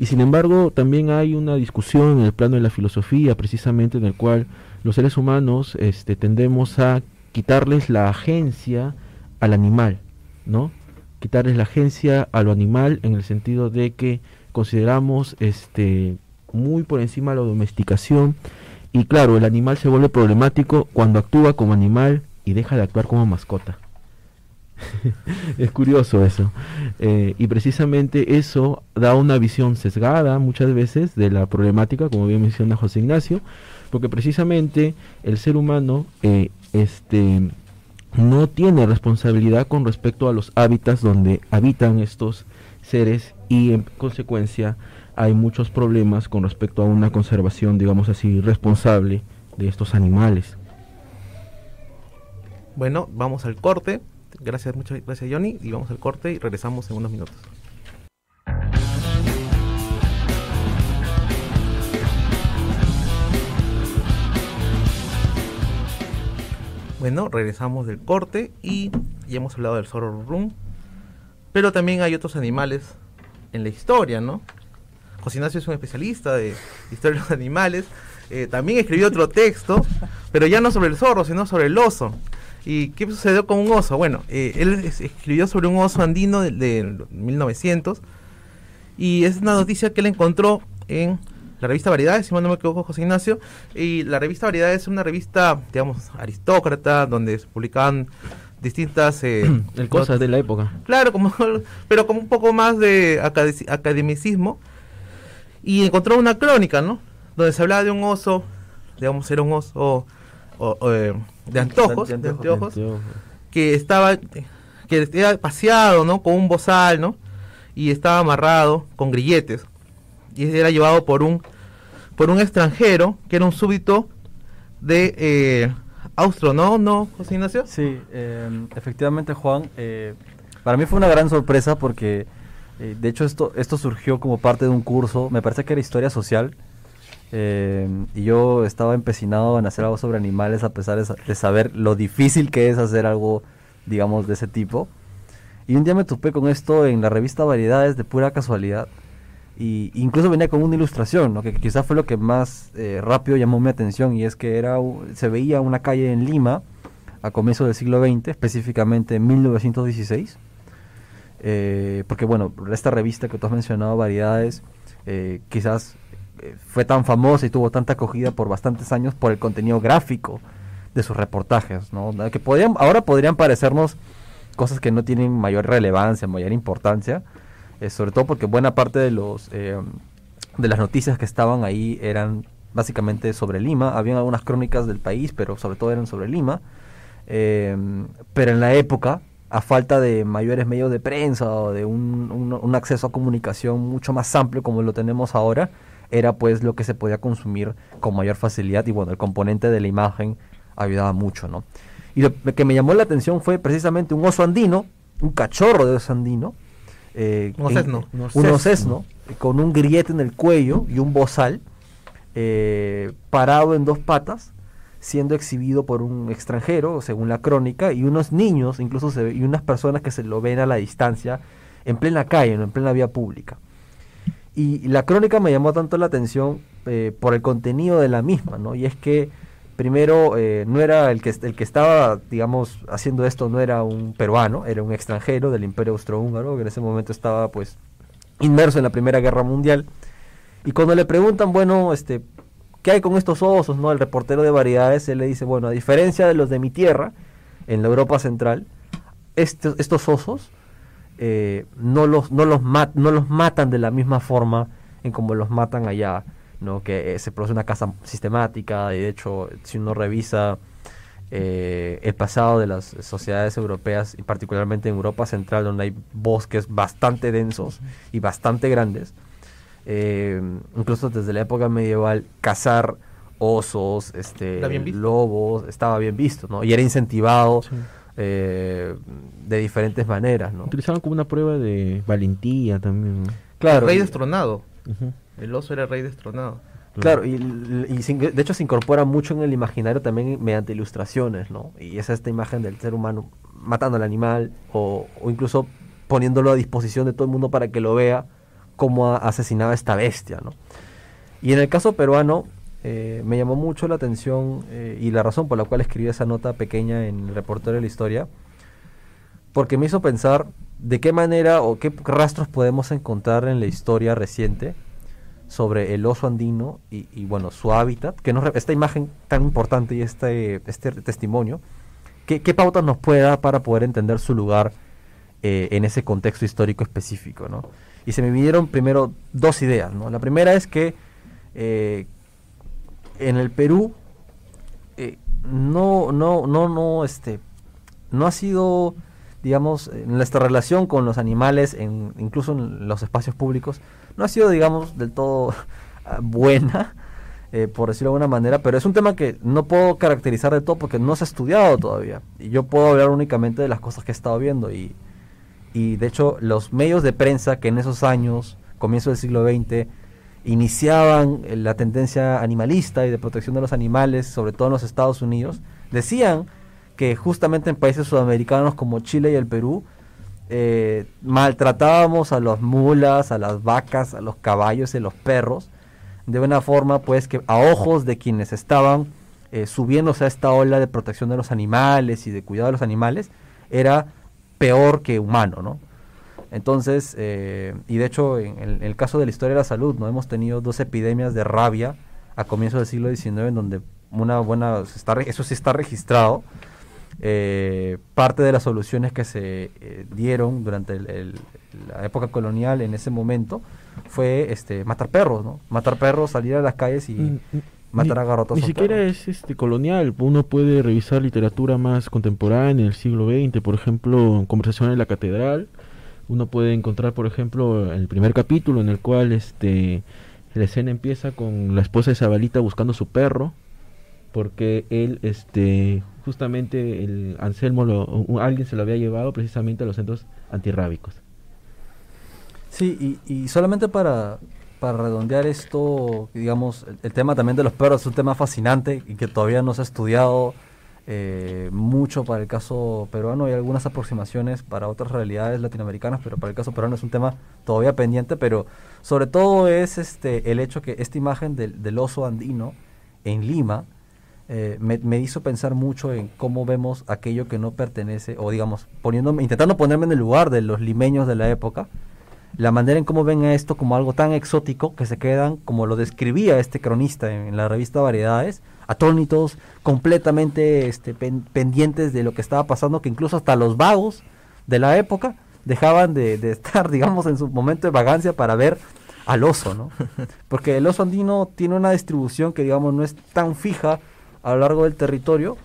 Speaker 3: Y sin embargo también hay una discusión en el plano de la filosofía precisamente en el cual los seres humanos este, tendemos a quitarles la agencia al animal, ¿no? quitarles la agencia a lo animal en el sentido de que consideramos este muy por encima la domesticación y claro, el animal se vuelve problemático cuando actúa como animal y deja de actuar como mascota. [laughs] es curioso eso. Eh, y precisamente eso da una visión sesgada muchas veces de la problemática, como bien menciona José Ignacio, porque precisamente el ser humano eh, este, no tiene responsabilidad con respecto a los hábitats donde habitan estos seres y en consecuencia hay muchos problemas con respecto a una conservación, digamos así, responsable de estos animales.
Speaker 1: Bueno, vamos al corte. Gracias, muchas gracias Johnny. Y vamos al corte y regresamos en unos minutos. Bueno, regresamos del corte y ya hemos hablado del zorro rum. Pero también hay otros animales en la historia, ¿no? José Ignacio es un especialista de historia de los animales. Eh, también escribió otro texto, pero ya no sobre el zorro, sino sobre el oso. ¿Y qué sucedió con un oso? Bueno, eh, él escribió sobre un oso andino de, 1900 y es una noticia que él encontró en la revista Variedades, si no me equivoco, José Ignacio. Y la revista Variedades es una revista, digamos, aristócrata, donde se publicaban distintas
Speaker 3: eh, [clears throat] cosas de la época.
Speaker 1: Claro, como, [laughs] pero como un poco más de academicismo. Y encontró una crónica, ¿no? Donde se hablaba de un oso, digamos, era un oso eh, de antojos, de, anteojos, que estaba que estaba paseado, ¿no? Con un bozal, ¿no? Y estaba amarrado con grilletes. Y era llevado por un por un extranjero que era un súbdito de eh, Austro, ¿no? ¿No, José Ignacio?
Speaker 2: Sí, em, efectivamente, Juan. Eh, para mí fue una gran sorpresa porque, eh, de hecho, esto, esto surgió como parte de un curso, me parece que era historia social, eh, y yo estaba empecinado en hacer algo sobre animales a pesar de, saber lo difícil que es hacer algo, digamos, de ese tipo. Y un día me topé con esto en la revista Variedades de pura casualidad. Y incluso venía con una ilustración, ¿no? que quizás fue lo que más eh, rápido llamó mi atención. Y es que era se veía una calle en Lima a comienzos del siglo XX, específicamente en 1916. Eh, porque bueno, esta revista que tú has mencionado, Variedades, quizás eh, fue tan famosa y tuvo tanta acogida por bastantes años por el contenido gráfico de sus reportajes, ¿no? Que ahora podrían parecernos cosas que no tienen mayor relevancia, mayor importancia, eh, sobre todo porque buena parte de los eh, de las noticias que estaban ahí eran básicamente sobre Lima, habían algunas crónicas del país, pero sobre todo eran sobre Lima, pero en la época, a falta de mayores medios de prensa o de un acceso a comunicación mucho más amplio como lo tenemos ahora, era pues lo que se podía consumir con mayor facilidad y bueno, el componente de la imagen ayudaba mucho, ¿no? Y lo que me llamó la atención fue precisamente un oso andino, un cachorro de oso andino,
Speaker 1: eh, un osesno,
Speaker 2: un osesno, con un grillete en el cuello y un bozal, eh, parado en dos patas, siendo exhibido por un extranjero, según la crónica, y unos niños, incluso se y unas personas que se lo ven a la distancia, en plena calle, en plena vía pública. Y la crónica me llamó tanto la atención eh, por el contenido de la misma, ¿no? Y es que primero eh, no era el que, el que estaba, digamos, haciendo esto, no era un peruano, era un extranjero del imperio austrohúngaro, que en ese momento estaba pues inmerso en la Primera Guerra Mundial. Y cuando le preguntan, bueno, este, ¿qué hay con estos osos? ¿no? El reportero de variedades, él le dice, bueno, a diferencia de los de mi tierra, en la Europa Central, estos, estos osos eh, no, los, no, los no los matan de la misma forma en como los matan allá, ¿no? que eh, se produce una caza sistemática, de hecho, si uno revisa eh, el pasado de las sociedades europeas, y particularmente en Europa Central, donde hay bosques bastante densos y bastante grandes, incluso desde la época medieval, cazar osos, este, lobos, estaba bien visto, ¿no? Y era incentivado eh, de diferentes maneras. ¿no?
Speaker 3: Utilizaban como una prueba de valentía también.
Speaker 1: Claro. El rey destronado. El oso era el rey destronado.
Speaker 2: Claro, y, de hecho se incorpora mucho en el imaginario también mediante ilustraciones, ¿no? Y es esta imagen del ser humano matando al animal o, incluso poniéndolo a disposición de todo el mundo para que lo vea como asesinaba esta bestia, ¿no? Y en el caso peruano, eh, me llamó mucho la atención eh, y la razón por la cual escribí esa nota pequeña en el reportero de la historia, porque me hizo pensar de qué manera o qué rastros podemos encontrar en la historia reciente sobre el oso andino y, bueno, su hábitat, que esta imagen tan importante y este, este testimonio, ¿qué, qué pautas nos puede dar para poder entender su lugar eh, en ese contexto histórico específico? ¿no? Y se me vinieron primero dos ideas. ¿no? La primera es que en el Perú eh, no, no, no, no, este, no ha sido, digamos, nuestra relación con los animales, en, incluso en los espacios públicos, no ha sido, digamos, del todo [laughs] buena, eh, por decirlo de alguna manera, pero es un tema que no puedo caracterizar de todo porque no se ha estudiado todavía. Y yo puedo hablar únicamente de las cosas que he estado viendo. Y, y de hecho, los medios de prensa que en esos años, comienzo del siglo XX, iniciaban eh, la tendencia animalista y de protección de los animales, sobre todo en los Estados Unidos, decían que justamente en países sudamericanos como Chile y el Perú, eh, maltratábamos a las mulas, a las vacas, a los caballos y a los perros, de una forma pues que a ojos de quienes estaban eh, subiéndose a esta ola de protección de los animales y de cuidado de los animales, era peor que humano, ¿no? Entonces, eh, y de hecho, en el, en el, caso de la historia de la salud, ¿no? Hemos tenido dos epidemias de rabia a comienzos del siglo XIX, en donde una buena, está, eso sí está registrado. Eh, parte de las soluciones que se eh, dieron durante el, el, la época colonial en ese momento fue este matar perros, ¿no? Matar perros, salir a las calles y matar a garrotas.
Speaker 3: Ni siquiera
Speaker 2: perros.
Speaker 3: es este colonial, uno puede revisar literatura más contemporánea del siglo XX, por ejemplo, Conversación en la Catedral, uno puede encontrar, por ejemplo, el primer capítulo en el cual este la escena empieza con la esposa de Zabalita buscando su perro, porque él, este, justamente el Anselmo, lo, alguien se lo había llevado precisamente a los centros antirrábicos.
Speaker 2: Sí, y, solamente para, para redondear esto, digamos, el, tema también de los perros es un tema fascinante y que todavía no se ha estudiado eh, mucho para el caso peruano. Hay algunas aproximaciones para otras realidades latinoamericanas, pero para el caso peruano es un tema todavía pendiente. Pero sobre todo es este el hecho que esta imagen del, oso andino en Lima eh, me, hizo pensar mucho en cómo vemos aquello que no pertenece, o digamos, poniéndome, intentando ponerme en el lugar de los limeños de la época, la manera en cómo ven esto como algo tan exótico que se quedan, como lo describía este cronista en, en la revista Variedades, atónitos, completamente este, pen, pendientes de lo que estaba pasando, que incluso hasta los vagos de la época dejaban de, de, [laughs] estar, digamos, en su momento de vagancia para ver al oso, ¿no? [laughs] Porque el oso andino tiene una distribución que, digamos, no es tan fija a lo largo del territorio.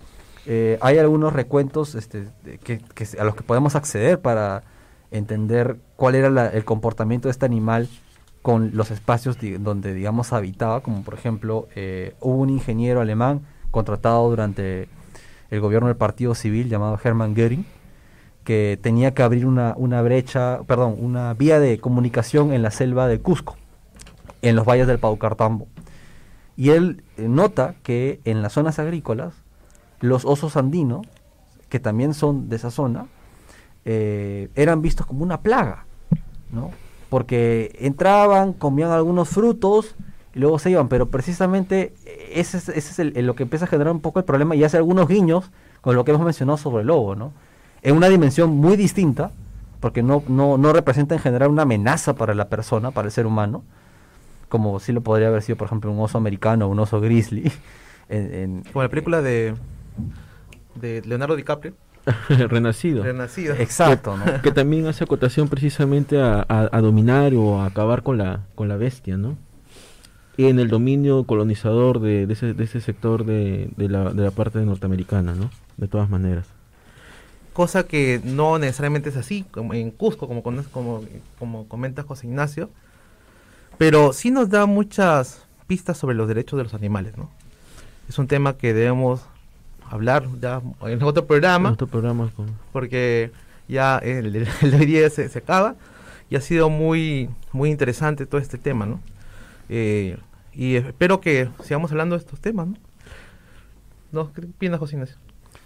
Speaker 2: Eh, hay algunos recuentos este, que, que, a los que podemos acceder para entender cuál era la, el comportamiento de este animal con los espacios donde, digamos, habitaba, como por ejemplo, eh, hubo un ingeniero alemán contratado durante el gobierno del Partido Civil llamado Hermann Göring, que tenía que abrir una, una brecha, perdón, una vía de comunicación en la selva de Cusco, en los valles del Paucartambo. Y él eh, nota que en las zonas agrícolas, los osos andinos, que también son de esa zona, eh, eran vistos como una plaga, ¿no? Porque entraban, comían algunos frutos y luego se iban, pero precisamente ese es, ese es el, el, lo que empieza a generar un poco el problema y hace algunos guiños con lo que hemos mencionado sobre el lobo, ¿no? En una dimensión muy distinta, porque no, no, no representa en general una amenaza para la persona, para el ser humano, como sí lo podría haber sido, por ejemplo, un oso americano o un oso grizzly. [laughs]
Speaker 1: En, en, como la película de, de Leonardo DiCaprio. [laughs]
Speaker 3: Renacido.
Speaker 1: Renacido.
Speaker 2: Exacto, ¿no?
Speaker 3: que también hace acotación precisamente a, a, a, dominar o a acabar con la, con la bestia, ¿no? Y en el dominio colonizador de, de, ese, de ese, sector de, de, la, de la parte norteamericana, ¿no? De todas maneras.
Speaker 1: Cosa que no necesariamente es así, como en Cusco, como, como, como comenta José Ignacio, pero sí nos da muchas pistas sobre los derechos de los animales, ¿no? Es un tema que debemos hablar ya en otro programa.
Speaker 3: En otro programa con...
Speaker 1: Porque ya el, el, el hoy día se, se, acaba y ha sido muy, muy interesante todo este tema, ¿no? Eh, y espero que sigamos hablando de estos temas, ¿no? ¿No? ¿Qué opinas, José Ignacio?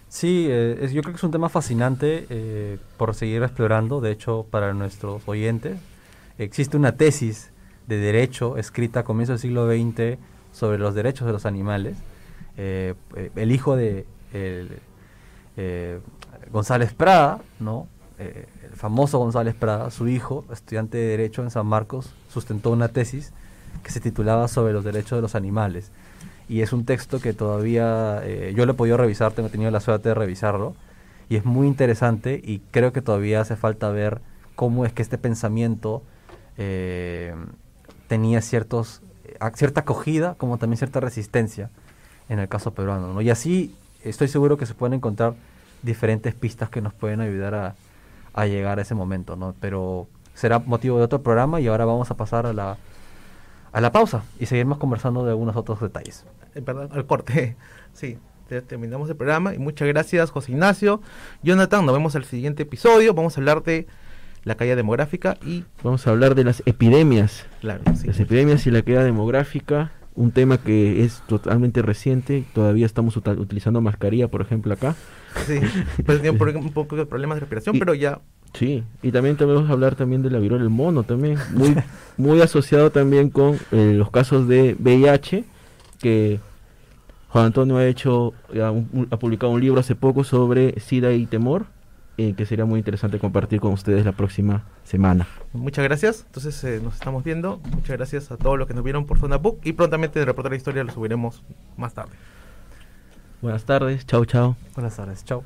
Speaker 2: Sí, eh, es, yo creo que es un tema fascinante eh, por seguir explorando. De hecho, para nuestros oyentes, existe una tesis de derecho escrita a comienzos del siglo XX sobre los derechos de los animales. Eh, el hijo de el, eh, González Prada, ¿no? Eh, el famoso González Prada, su hijo, estudiante de Derecho en San Marcos, sustentó una tesis que se titulaba sobre los derechos de los animales. Y es un texto que todavía yo lo he podido revisar, tengo tenido la suerte de revisarlo, y es muy interesante y creo que todavía hace falta ver cómo es que este pensamiento tenía ciertos, cierta acogida como también cierta resistencia en el caso peruano. ¿no? Y así estoy seguro que se pueden encontrar diferentes pistas que nos pueden ayudar a, a llegar a ese momento. ¿no? Pero será motivo de otro programa y ahora vamos a pasar a la, a la pausa y seguiremos conversando de algunos otros detalles.
Speaker 1: Eh, perdón, al corte. [laughs] Sí, terminamos el programa y muchas gracias José Ignacio. Jonathan, nos vemos en el siguiente episodio. Vamos a hablar de la caída demográfica y...
Speaker 3: Vamos a hablar de las epidemias.
Speaker 1: Claro, sí.
Speaker 3: Las epidemias y la caída demográfica, un tema que es totalmente reciente. Todavía estamos utilizando mascarilla, por ejemplo, acá.
Speaker 1: Sí, pues tiene un poco de problemas de respiración, pero ya
Speaker 3: Sí, y también vamos a hablar también de la viruela del mono también, muy, [laughs] muy asociado también con eh, los casos de VIH, que Juan Antonio ha hecho, ha, publicado un libro hace poco sobre SIDA y temor, eh, que sería muy interesante compartir con ustedes la próxima semana.
Speaker 1: Muchas gracias, entonces eh, nos estamos viendo, muchas gracias a todos los que nos vieron por Zona Book y prontamente de la historia lo subiremos más tarde.
Speaker 3: Buenas tardes, chao chao.
Speaker 2: Buenas tardes, chao.